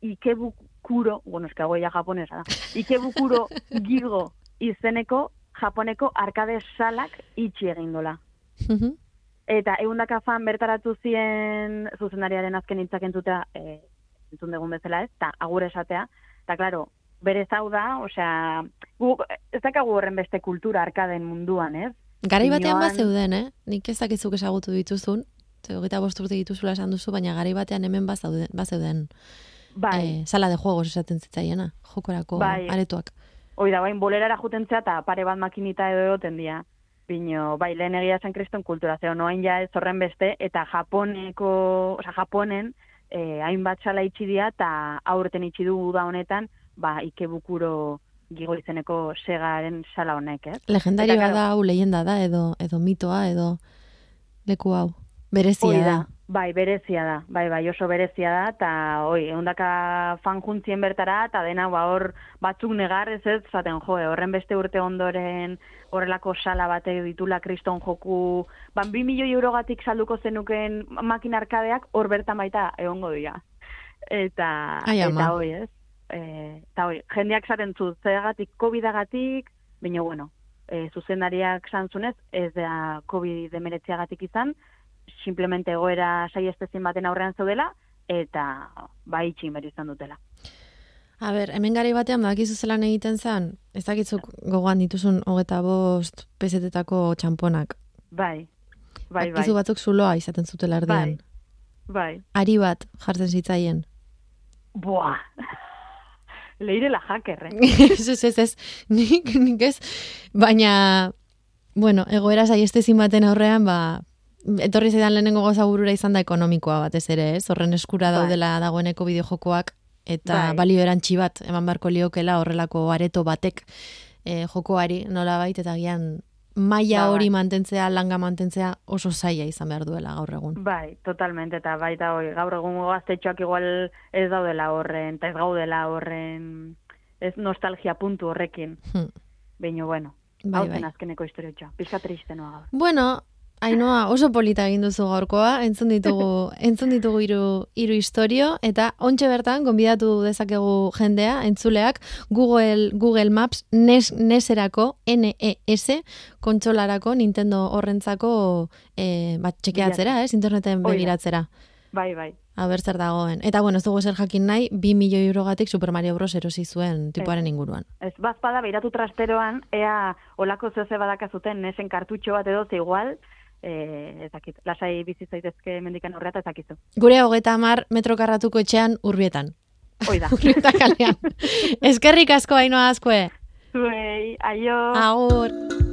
Ikebukuro, bueno, eska goia japonesa da, Ikebukuro gigo izeneko japoneko arkade salak itxi egin dola. Mhm. Eta eundaka fan bertaratu zien zuzendariaren azken hitzak entzutea, e, entzun dugun bezala ez, eta agur esatea. Eta, klaro, bere zau da, osea, gu, ez dakagu horren beste kultura arkaden munduan, ez? Garai batean bat zeuden, eh? Nik ez dakizuk ezagutu dituzun, ze hogeita bost urte dituzula esan duzu, baina garai batean hemen bazeuden, bazeuden Bai, eh, sala de juegos esaten zitzaiena, jokorako Bai. aretuak. hoi da, bain bolerara jutentzea eta pare bat makinita edo egoten dira. Bino, bai, lehen egia zen kriston kultura, zeo noain ja ez horren beste, eta Japoneko, oza, Japonen, eh, hainbat sala itxi dira, eta aurten itxi du da honetan, ba, ikebukuro gigo izeneko segaren sala honek, ez? Legendarioa da, hau leyenda da, edo edo mitoa, edo leku hau. Berezia da. Bai, berezia da, bai, bai, oso berezia da, eta, oi, eundaka fan juntzien bertara, eta dena, ba, hor, batzuk negar, ez ez, zaten, jo, horren beste urte ondoren, horrelako sala batek ditula kriston joku, ban, bi milioi eurogatik salduko zenuken makina arkadeak, hor bertan baita egongo dira. Eta, Ai, eta, oi, ez, e, eta, oi, jendeak zaten zu, zergatik, COVID-agatik, baina, bueno, e, zuzendariak santzunez, ez da COVID-19 izan, simplemente egoera saiestezin baten aurrean zaudela, eta bai itxin behar izan dutela. A ber, hemen gari batean badakizu zelan egiten zen, ez dakitzuk gogoan dituzun hogeta bost pesetetako txamponak. Bai, bai, bai, Dakizu batzuk zuloa izaten zutela erdian. bai. Ari bat jartzen zitzaien. Buah! Leirela jaker, eh? ez, ez, ez, ez, nik, nik ez, baina, bueno, egoera saiestezin baten aurrean, ba, etorri zaidan lehenengo goza burura izan da ekonomikoa batez ere, ez? Horren eskura Bai. daudela dagoeneko bideojokoak, eta Bai. balio erantsi bat, eman beharko liokela horrelako areto batek e, jokoari nola eta gian maila Ba, bai. hori mantentzea, langa mantentzea oso zaila izan behar duela gaur egun. Bai, totalmente, eta baita hoi, gaur egungo gaztetxoak igual ez daudela horren, eta ez gaudela horren, ez nostalgia puntu horrekin. Hmm. Baina, bueno, Bai, hau bai. azkeneko historiotxoa. Pizka tristenoa gaur. Bueno, Ainoa, oso polita egin duzu gaurkoa, entzun ditugu, entzun ditugu hiru hiru istorio eta ontxe bertan gonbidatu dezakegu jendea, entzuleak Google Google Maps NES NESerako NES kontsolarako Nintendo horrentzako eh bat txekeatzera, ez, interneten begiratzera. Bai, bai. Aber zer dagoen. Eta bueno, ez dugu zer jakin nahi, 2 milioi eurogatik Super Mario Bros. erosi zuen tipoaren inguruan. Ez bazpada beiratu trasteroan, ea olako zehose badakazuten nesen kartutxo bat edo igual, eh, ez dakit, lasai bizi zaitezke mendikan horrea eta ez dakizu. Gure hogeta hamar metro karratuko etxean urbietan. Hoi da. Urrieta kalean. Eskerrik asko hainoa askoe. Zuei, aio. Agur.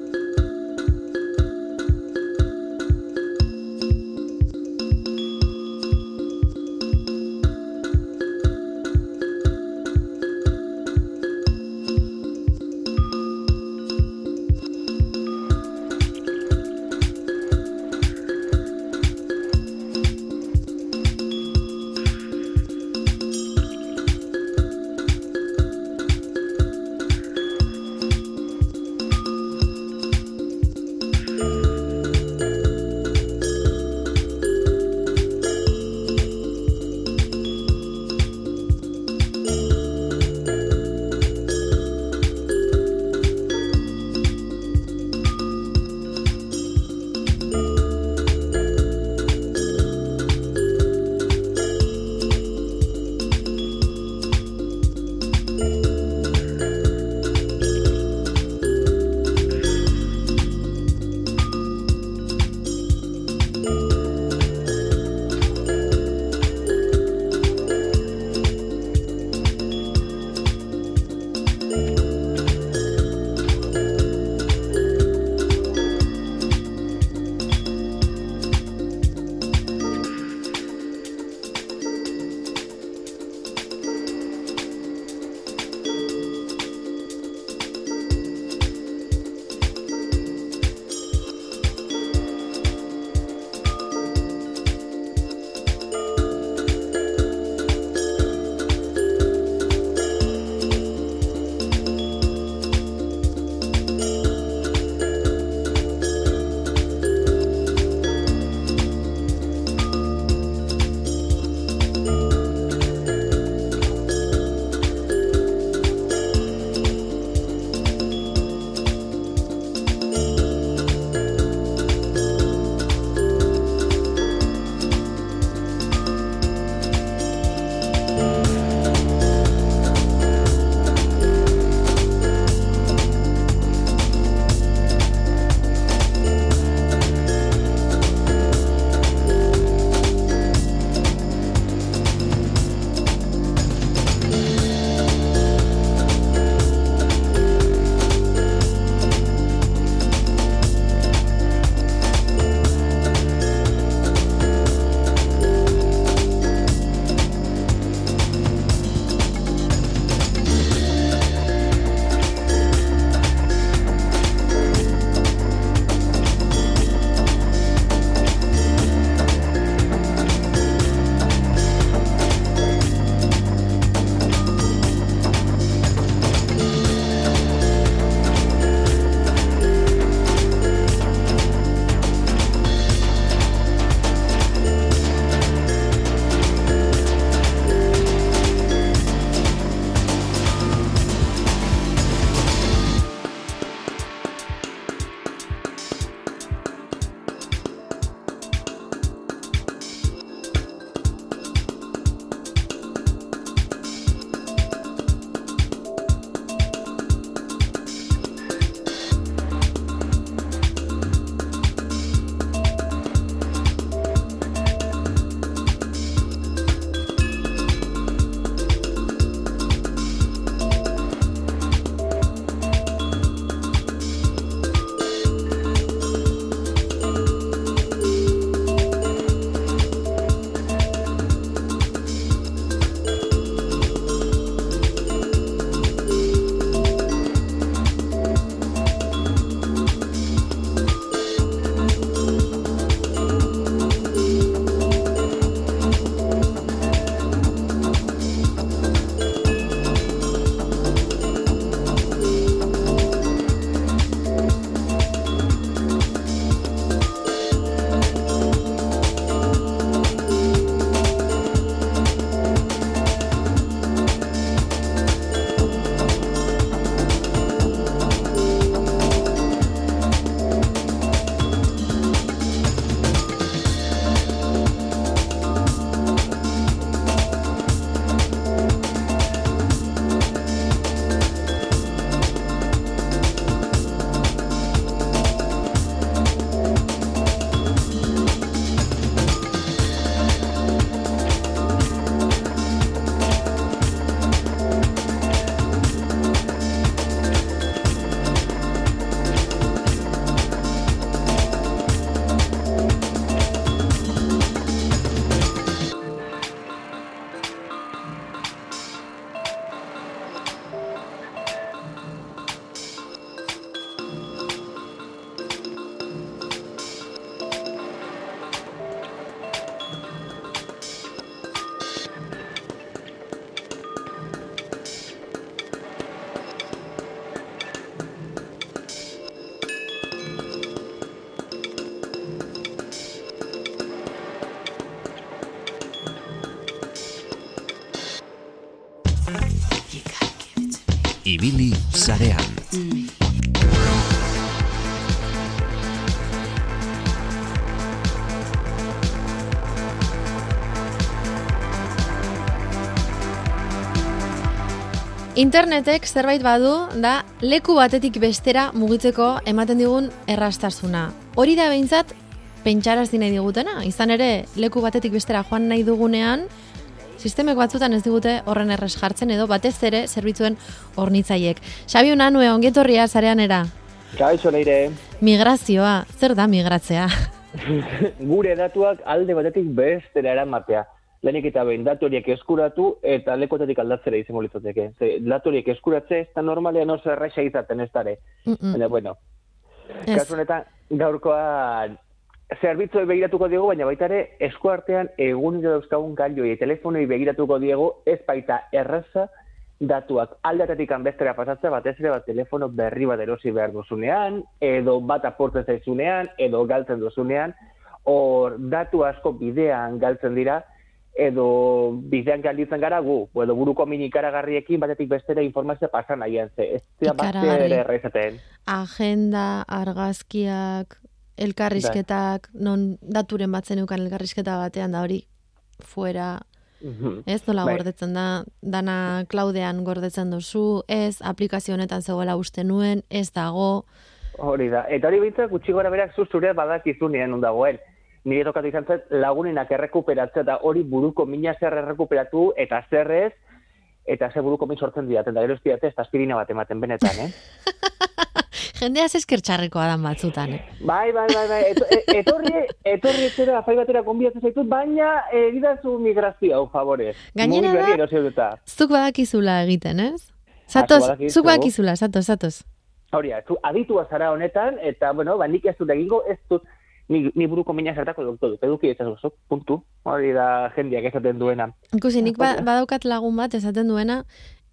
Ibili sarean. Internetek zerbait badu da leku batetik bestera mugitzeko ematen digun errastasuna. Hori da behintzat pentsarazi nahi digutena. Izan ere, leku batetik bestera joan nahi dugunean, sistemek batzutan ez digute horren erres jartzen edo batez ere zerbitzuen hornitzaiek. Xabi Unanue, ongetorria zareanera. Kaixo leire, Migrazioa, zer da migratzea? gure datuak alde batetik bestera eramatea. Lehenik eta behin datu horiek eskuratu eta lekotetik aldatzera izango litzateke. Ze datu horiek eskuratze ez da normalean oso erraixa izaten ez dare. Mm-mm. Baina, bueno, kasu honetan gaurkoan zerbitzuei begiratuko diegu, baina baita ere eskuartean egunero dauzkagun gailoi telefonoi begiratuko diegu ez baita erraza datuak aldatetik bestera pasatzea batez ere bat telefono berri bat erosi behar duzunean, edo bat aportzen zaizunean, edo galtzen duzunean, hor datu asko bidean galtzen dira, edo bidean galditzen gara gu, edo buruko min ikaragarriekin batetik bestera informazioa pasan nahian ze. Ez dira bat ere. Agenda, argazkiak, elkarrizketak, non daturen batzen eukan elkarrizketa batean da hori fuera, Mhm. ez nola Bai. gordetzen da, dana klaudean gordetzen duzu, ez aplikazio honetan zegoela uste nuen, ez dago, Hori da. Eta hori bintzak gutxi gora berak zu zure badakizunean non dagoen. Nire tokatu izan zait lagunenak errekuperatzea eta hori buruko mina zer errekuperatu eta zer ez, eta ze buruko min sortzen didaten, da gero ez diate ez aspirina bat ematen benetan, eh? jendea eskertxarrekoa dan batzutan, eh? Bai, bai, bai, bai. Eto, e- etorri, etorri etxera, afai batera konbidatzen zaitut, baina egidazu migrazioa, hau favorez. Gainera da-. Zuk badakizula egiten, ez? Zatoz, zuk badakizula, zatoz, zatoz. Hori, zu aditua zara honetan, eta, bueno, ba, nik ez dut egingo, ez dut, ni, ni buruko mina zertako dut, dut, eduki ez dut, puntu. Hori da jendiak esaten duena. Ikusi, nik ba, badaukat lagun bat esaten duena,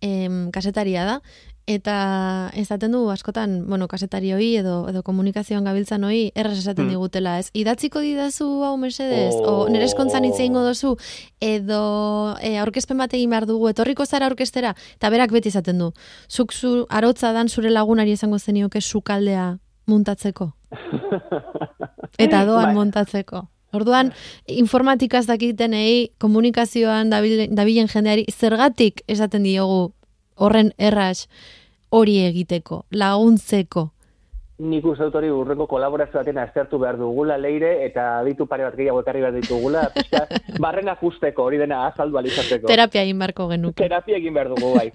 em, kasetaria da, eta esaten du askotan, bueno, kasetari hoi edo, edo komunikazioan gabiltzan hoi, erraz esaten Hmm. digutela, ez? Idatziko didazu hau mesedez, Oh. o nire eskontzan hitz egingo dozu, edo e, aurkezpen bat egin behar dugu, etorriko zara aurkestera, eta berak beti esaten du, zuk zu, arotza dan zure lagunari esango zenioke sukaldea muntatzeko, eta doan Bai. montatzeko. Orduan, informatikaz dakitenei, komunikazioan dabil- dabilen jendeari, zergatik esaten diogu horren erraz hori egiteko, laguntzeko. Nik uste dut hori urrengo kolaborazio baten aztertu behar dugula leire, eta ditu pare bat gehiago ekarri behar ditugula, pixka, barrena justeko, hori dena azaldu alizateko. Terapia egin beharko genuke. Terapia egin behar dugu bai.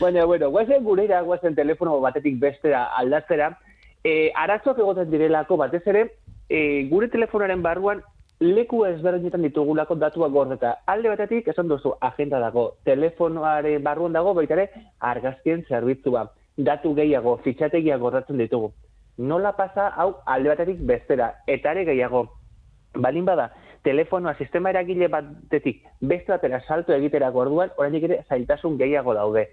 Baina, bueno, guazen gureira, guazen telefono batetik bestera aldatzera, e, arazoak egoten direlako batez ere, e, gure telefonoaren barruan leku ezberdinetan ditugulako datuak gordeta. Alde batetik, esan duzu, agenda dago, telefonoaren barruan dago, baita ere, argazkien zerbitzua. Datu gehiago, fitxategia gordatzen ditugu. Nola pasa, hau, alde batetik bestera, eta ere gehiago, balin bada, telefonoa sistema eragile batetik beste batera salto egiterako orduan, oraindik ere zailtasun gehiago daude.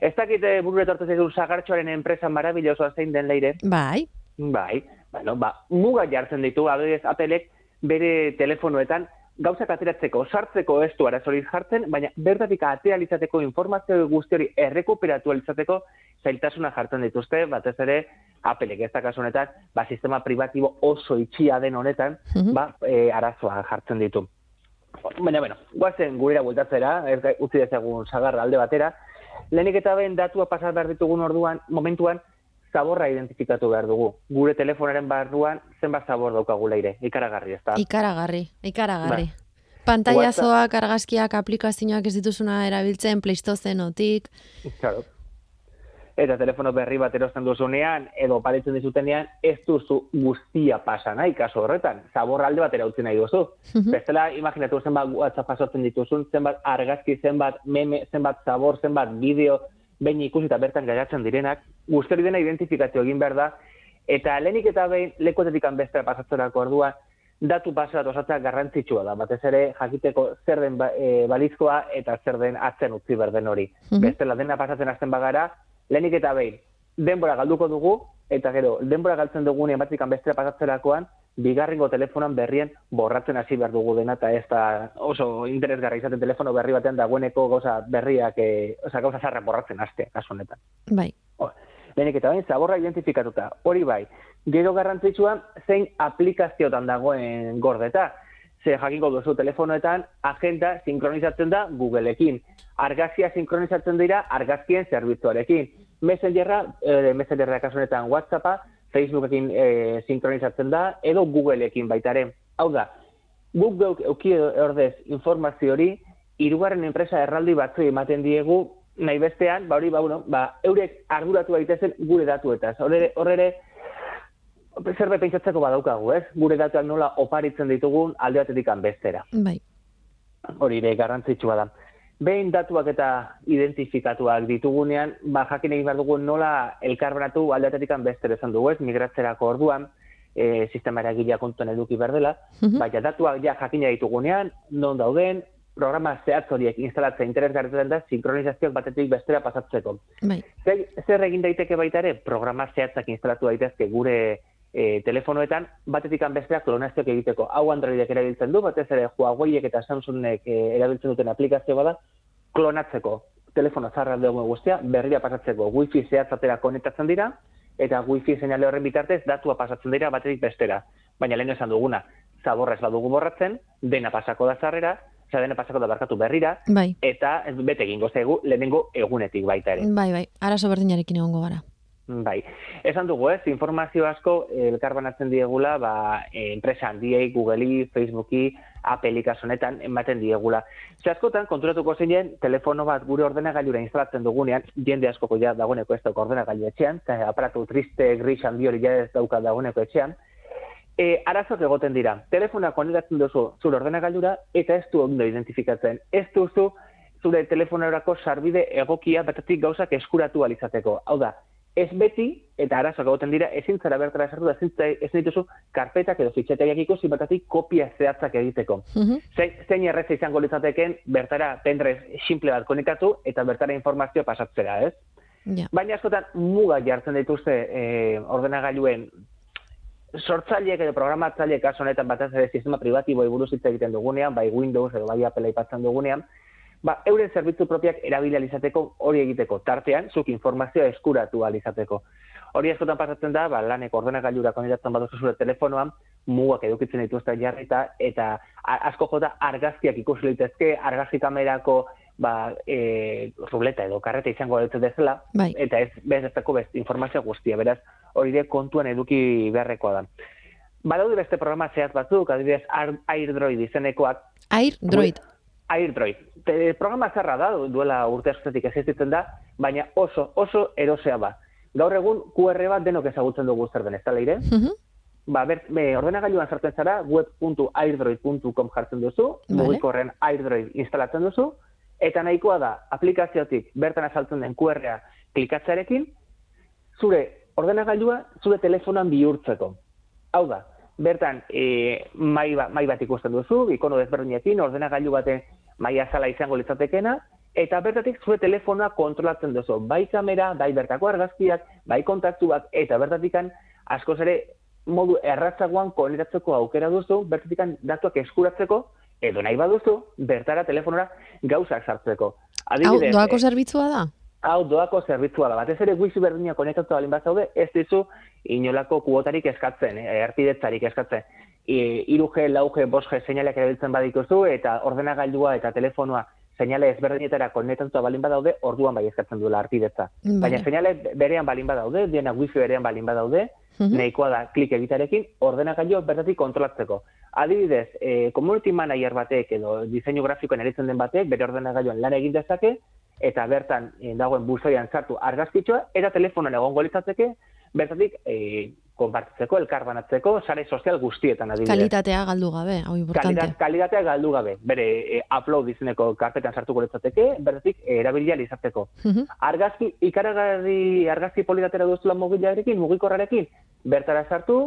Ez dakite burure tortu zaizun sagartxoaren enpresa marabillosoa zein den leire, Bai, bai, bueno, ba, muga jartzen ditu, adibidez, apelek bere telefonoetan gauzak ateratzeko, sartzeko ez du arazorik jartzen, baina bertatik atealizateko informazio guzti hori errekuperatu alizateko zailtasuna jartzen dituzte, batez ere, apelek ez da kasu honetan, ba, sistema privatibo oso itxia den honetan, Mhm. ba, e, arazoa jartzen ditu. Baina, bueno, guazen gurera bueltatzera, ez utzi dezagun sagarra alde batera, lehenik eta behin datua pasar behar ditugun orduan, momentuan, zaborra identifikatu behar dugu. Gure telefonaren barruan zenbat zabor daukagula ire, ikaragarri, ez da? ikaragarri, ikaragarri. Bai. Pantaiazoak, argazkiak, aplikazioak ez dituzuna erabiltzen, pleistozenotik, Claro. Eta telefono berri bat erosten duzunean, edo oparitzen dizutenean, ez duzu guztia pasa nahi, kaso horretan. Zabor alde batera utzi nahi duzu. Mhm. Bestela, imaginatu zenbat WhatsApp jasotzen dituzun, zenbat argazki, zenbat meme, zenbat zabor, zenbat bideo, behin ikusi eta bertan gaiatzen direnak, guzti hori dena identifikazio egin behar da, eta lehenik eta behin lekuetetik bestera pasatzerako orduan, datu base bat osatzea garrantzitsua da, batez ere jakiteko zer den ba, e, balizkoa eta zer den atzen utzi berden hori. Mhm. Bestela dena pasatzen hasten bagara, lehenik eta behin, denbora galduko dugu, eta gero, denbora galtzen dugunean batzikan bestera pasatzerakoan, bigarrengo telefonan berrien borratzen hasi behar dugu dena, eta ez da oso interesgarra izaten telefono berri batean dagoeneko gauza berriak, e, oza, gauza zarra borratzen haste, kasu honetan. Bai. Lehenik eta bain, zaborra identifikatuta, hori bai, gero garrantzitsua zein aplikaziotan dagoen gordeta. Ze jakingo duzu telefonoetan, agenda sinkronizatzen da Googleekin. Argazia sinkronizatzen dira argazkien zerbitzuarekin. Messengerra, e, Messengerra kasunetan WhatsAppa, Facebookekin e, sinkronizatzen da, edo Googleekin baitare. Hau da, guk geuk euki ordez informazio hori, irugarren enpresa erraldi batzu ematen diegu, nahi bestean, ba hori, ba, bueno, ba, eurek arduratu baitezen gure datuetaz. Horre, horre zerbait pentsatzeko badaukagu, ez? Gure datuak nola oparitzen ditugun alde batetik bestera. Bai. Hori ere garrantzitsua da. Behin datuak eta identifikatuak ditugunean, ba jakin egin behar dugu nola elkarbanatu alde batetik bestera esan dugu, ez? Migratzerako orduan, e, sistema eragilea kontuan eduki behar dela, Mhm. baina datuak ja jakina ditugunean, non dauden, programa zehatz horiek instalatzea interesgarritzen da, sinkronizazioak batetik bestera pasatzeko. Bai. Zer, zer egin daiteke baita ere, programa zehatzak instalatu daitezke gure e, telefonoetan, batetik bestea klonazioak egiteko. Hau Androidek erabiltzen du, batez ere Huaweiek eta Samsungek e, erabiltzen duten aplikazio bada, klonatzeko telefono zarra dugu guztia, berrira pasatzeko wifi zehatzatera konektatzen dira, eta wifi seinale horren bitartez datua pasatzen dira batetik bestera. Baina lehen esan duguna, zaborrez badugu borratzen, dena pasako da zarrera, osea dena pasako da barkatu berrira, Bai. eta bete egingo zaigu lehenengo egunetik baita ere. Bai, bai. Arazo berdinarekin egongo gara. Bai, esan dugu ez, informazio asko elkarbanatzen diegula, ba, eh, enpresa handiei, Googleei, Facebooki, Appleik honetan ematen diegula. Ze askotan, konturatuko zeinen, telefono bat gure ordenagailura instalatzen dugunean, jende askoko ja dagoeneko ez dauka ordenagailu etxean, eta aparatu triste, gris handi hori ja ez dauka dagoeneko etxean, e, arazoak egoten dira. Telefonak konektatzen duzu zure ordenagailura eta ez du ondo identifikatzen. Ez duzu zure telefonorako sarbide egokia batatik gauzak eskuratu alizateko. Hau da, ez beti, eta arazoak egoten dira, ezin zara bertara sartu da, ezin ezin dituzu karpetak edo fitxetegiak ikusi batatik kopia zehatzak egiteko. Mhm. Zein, zein erreza izango litzateken bertara pendrive simple bat konektatu eta bertara informazioa pasatzera, ez? Ja. Baina askotan muga jartzen dituzte eh, ordenagailuen sortzaileek edo programatzaileek kasu honetan batez ere sistema pribatiboei buruz hitz egiten dugunean, bai Windows edo bai Apple aipatzen dugunean, ba, euren zerbitzu propiak erabili alizateko hori egiteko tartean, zuk informazioa eskuratu alizateko. Hori askotan pasatzen da, ba, laneko ordenagailura konektatzen baduzu zure telefonoan, mugak edukitzen dituzte jarrita, eta asko jota argazkiak ikusi litezke, argazki kamerako ba, e, ruleta edo karreta izango dut dezela, Bai. eta ez bezatako best informazio guztia, beraz, hori de kontuan eduki beharrekoa da. Badaude beste programa zehatz batzuk, adibidez AirDroid izenekoak, Air Droid. AirDroid. Te, programa zarra da, duela urte askotik existitzen da, baina oso, oso erosea ba. Gaur egun QR bat denok ezagutzen dugu zer den, ez da leire? Mhm. Ba, ber, be, ordenagailuan sartzen zara, web.airdroid.com jartzen duzu, Vale. mugikorren AirDroid instalatzen duzu, eta nahikoa da, aplikaziotik bertan azaltzen den QR-a klikatzearekin, zure ordenagailua zure telefonan bihurtzeko. Hau da, bertan e, mai, ba, mai bat ikusten duzu, ikono desberdinekin, ordenagailu baten mai azala izango litzatekena, eta bertatik zure telefonoa kontrolatzen duzu. Bai kamera, bai bertako argazkiak, bai kontaktuak, eta bertatikan askoz ere modu erratzagoan konektatzeko aukera duzu, bertatikan datuak eskuratzeko, edo nahi baduzu, bertara telefonora gauzak sartzeko. Hau, Adibidez, doako eh, zerbitzua da? hau doako zerbitzua da. Batez ere wifi berdina konektatu balin bat zaude, ez dizu inolako kuotarik eskatzen, eh, erpidetzarik eskatzen. E, 3G, 4G, 5G seinaleak erabiltzen badituzu eta ordenagailua eta telefonoa seinale ezberdinetara konektatuta balin badaude, orduan bai eskatzen duela arpidetza. Baina Vale. seinale berean balin badaude, diena wifi berean balin badaude, Mhm. nahikoa da klik egitarekin ordenagailua bertatik kontrolatzeko. Adibidez, e, community manager batek edo diseinu grafikoen eritzen den batek bere ordenagailuan lan egin dezake eta bertan e, dagoen buzoian sartu argazkitxoa eta telefonoan egongo litzateke bertatik e, konpartitzeko, elkarbanatzeko, sare sozial guztietan adibidez. Kalitatea galdu gabe, hau importante. Kalitat, kalitatea galdu gabe, bere e, upload izeneko karpetan sartuko litzateke, bertatik e, erabilia izateko. Mhm. Argazki, ikaragarri argazki polidatera duzula mugilarekin, mugikorrarekin, bertara sartu,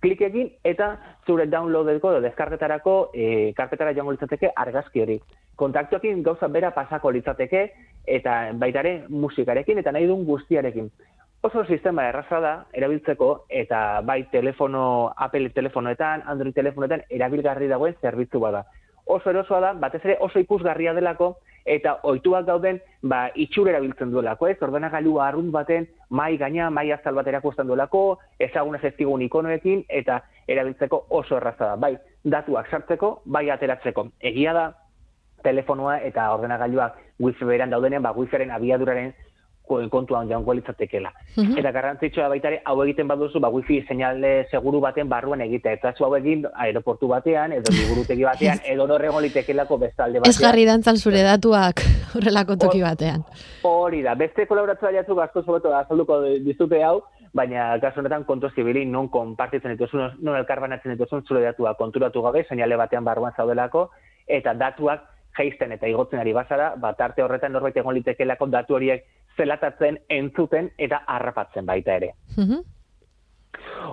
klik egin, eta zure downloadeko edo deskargetarako e, karpetara joango litzateke argazki hori. Kontaktuekin gauza bera pasako litzateke, eta baitare musikarekin, eta nahi duen guztiarekin. Oso sistema erraza da erabiltzeko eta bai telefono, Apple telefonoetan, Android telefonoetan erabilgarri dagoen zerbitzu bada. Oso erosoa da, batez ere oso ikusgarria delako eta ohituak gauden ba, itxur erabiltzen duelako, ez? Ordenagailu arrunt baten mai gaina, mai azal bat erakusten duelako, ezagun efektigun ikonoekin eta erabiltzeko oso erraza da. Bai, datuak sartzeko, bai ateratzeko. Egia da, telefonoa eta ordenagailuak wifi beran daudenean, ba, wifiaren abiaduraren kontuan jaungo litzatekela. Mhm. Eta garrantzitsua baita ere, hau egiten baduzu, ba, wifi seinale seguru baten barruan egitea. Eta zu hau egin aeroportu batean, edo liburutegi batean, edo norrego litekelako bestalde batean. Ez jarri dantzan zure datuak horrelako toki batean. Hori da, beste kolaboratzea jatzuk asko sobeto azalduko dizute hau, baina kasu honetan kontu zibili non konpartitzen dituzun, non elkarbanatzen dituzun zure datuak konturatu gabe, seinale batean barruan zaudelako, eta datuak jaisten eta igotzen ari bazara, bat arte horretan norbait egon litekelako datu horiek zelatatzen, entzuten eta harrapatzen baita ere. Mhm.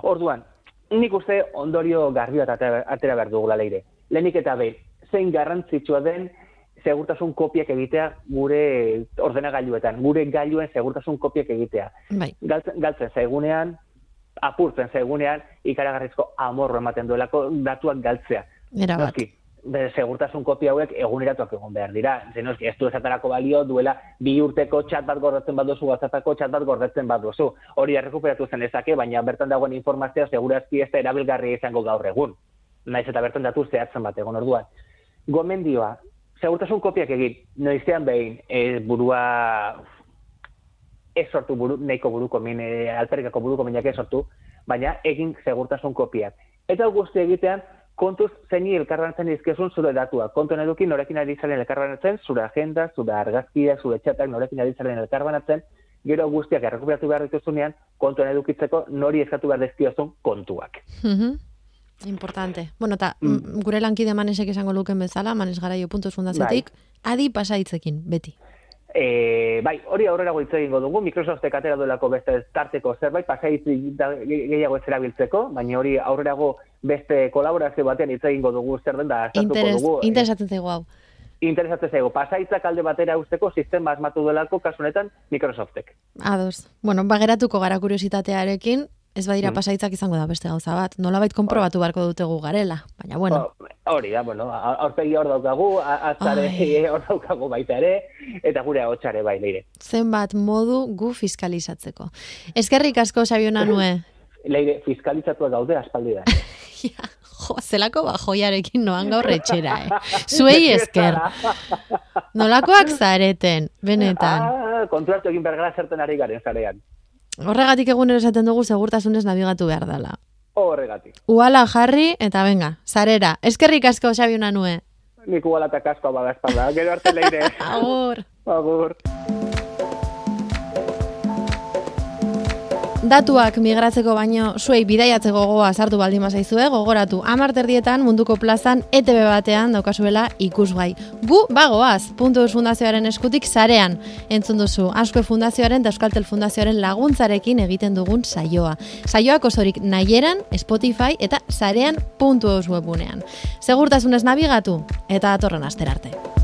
Orduan, nik uste ondorio garbi bat atera, atera behar dugula leire. Lehenik eta behin, zein garrantzitsua den segurtasun kopiak egitea gure ordenagailuetan, gure gailuen segurtasun kopiak egitea. Bai. Galtzen, galtzen zaigunean, apurtzen zaigunean, ikaragarrizko amorro ematen duelako datuak galtzea. Era bat. Noski, be, segurtasun kopia hauek eguneratuak egon behar dira. Zenoski, ez du esatarako balio duela bi urteko txat bat gordetzen baduzu, WhatsAppako txat bat gordetzen baduzu. Hori errekuperatu zen ezake, baina bertan dagoen informazioa segurazki ez da erabilgarria izango gaur egun. Naiz eta bertan datu zehatzen bat egon orduan. Gomendioa, segurtasun kopiak egin, noizean behin e, burua ez sortu buru, nahiko buruko min, e, alperikako buruko minak ez sortu, baina egin segurtasun kopiak. Eta guzti egitean, kontuz zeini elkarranatzen izkezun zure datua. Kontu eduki norekin ari zaren elkarranatzen, zure agenda, zure argazkia, zure txatak norekin ari zaren elkarbanatzen, gero guztiak errekuperatu behar dituzunean, kontuan edukitzeko nori eskatu behar dezkiozun kontuak. Mhm. Importante. Bueno, eta mm. gure lankide manesek esango luken bezala, manes garaio puntuz fundaziotik, adi pasaitzekin, beti. E, bai, hori aurrera hitz egingo dugu, Microsoftek atera duelako beste tarteko zerbait, pasaitzik gehiago ez erabiltzeko, baina hori aurrerago beste kolaborazio batean hitz egingo dugu zer den da Interes, dugu. interesatzen zaigu hau. interesatzen zaigu. Pasaitzak alde batera usteko sistema asmatu duelako kasunetan Microsoftek. Ados. Bueno, bageratuko gara kuriositatearekin, ez badira Mm. pasaitzak izango da beste gauza bat. Nolabait konprobatu beharko dutegu garela, baina bueno. Oh, hori da, bueno, aurpegi hor daukagu, azare hor daukagu baita ere, eta gure ahotsare bai leire. zenbat modu gu fiskalizatzeko. Eskerrik asko Xabiona nue. Leire, fiskalizatua gaude aspaldi da. Ja, jo, zelako bajoiarekin noan gaur etxera, eh? Zuei esker. Nolakoak zareten, benetan. Ah, konturatu egin behar gara zerten ari garen zarean. Horregatik egunero esaten dugu segurtasunez nabigatu behar dela. Horregatik. Uala jarri eta venga, zarera. Eskerrik asko Xabiona nue. Nik igual eta kaskoa bada espalda. Gero arte leire. Agur. Agur. Datuak migratzeko baino zuei bidaiatzeko gogoa sartu baldin bazaizue, gogoratu amarterdietan munduko plazan ETB batean daukazuela ikusgai. Gu bagoaz, puntu fundazioaren eskutik zarean. Entzun duzu, Asko fundazioaren eta Euskaltel fundazioaren laguntzarekin egiten dugun saioa. Saioak osorik nahieran, Spotify eta zarean puntu Eus webunean. Segurtasunez nabigatu eta datorren asterarte.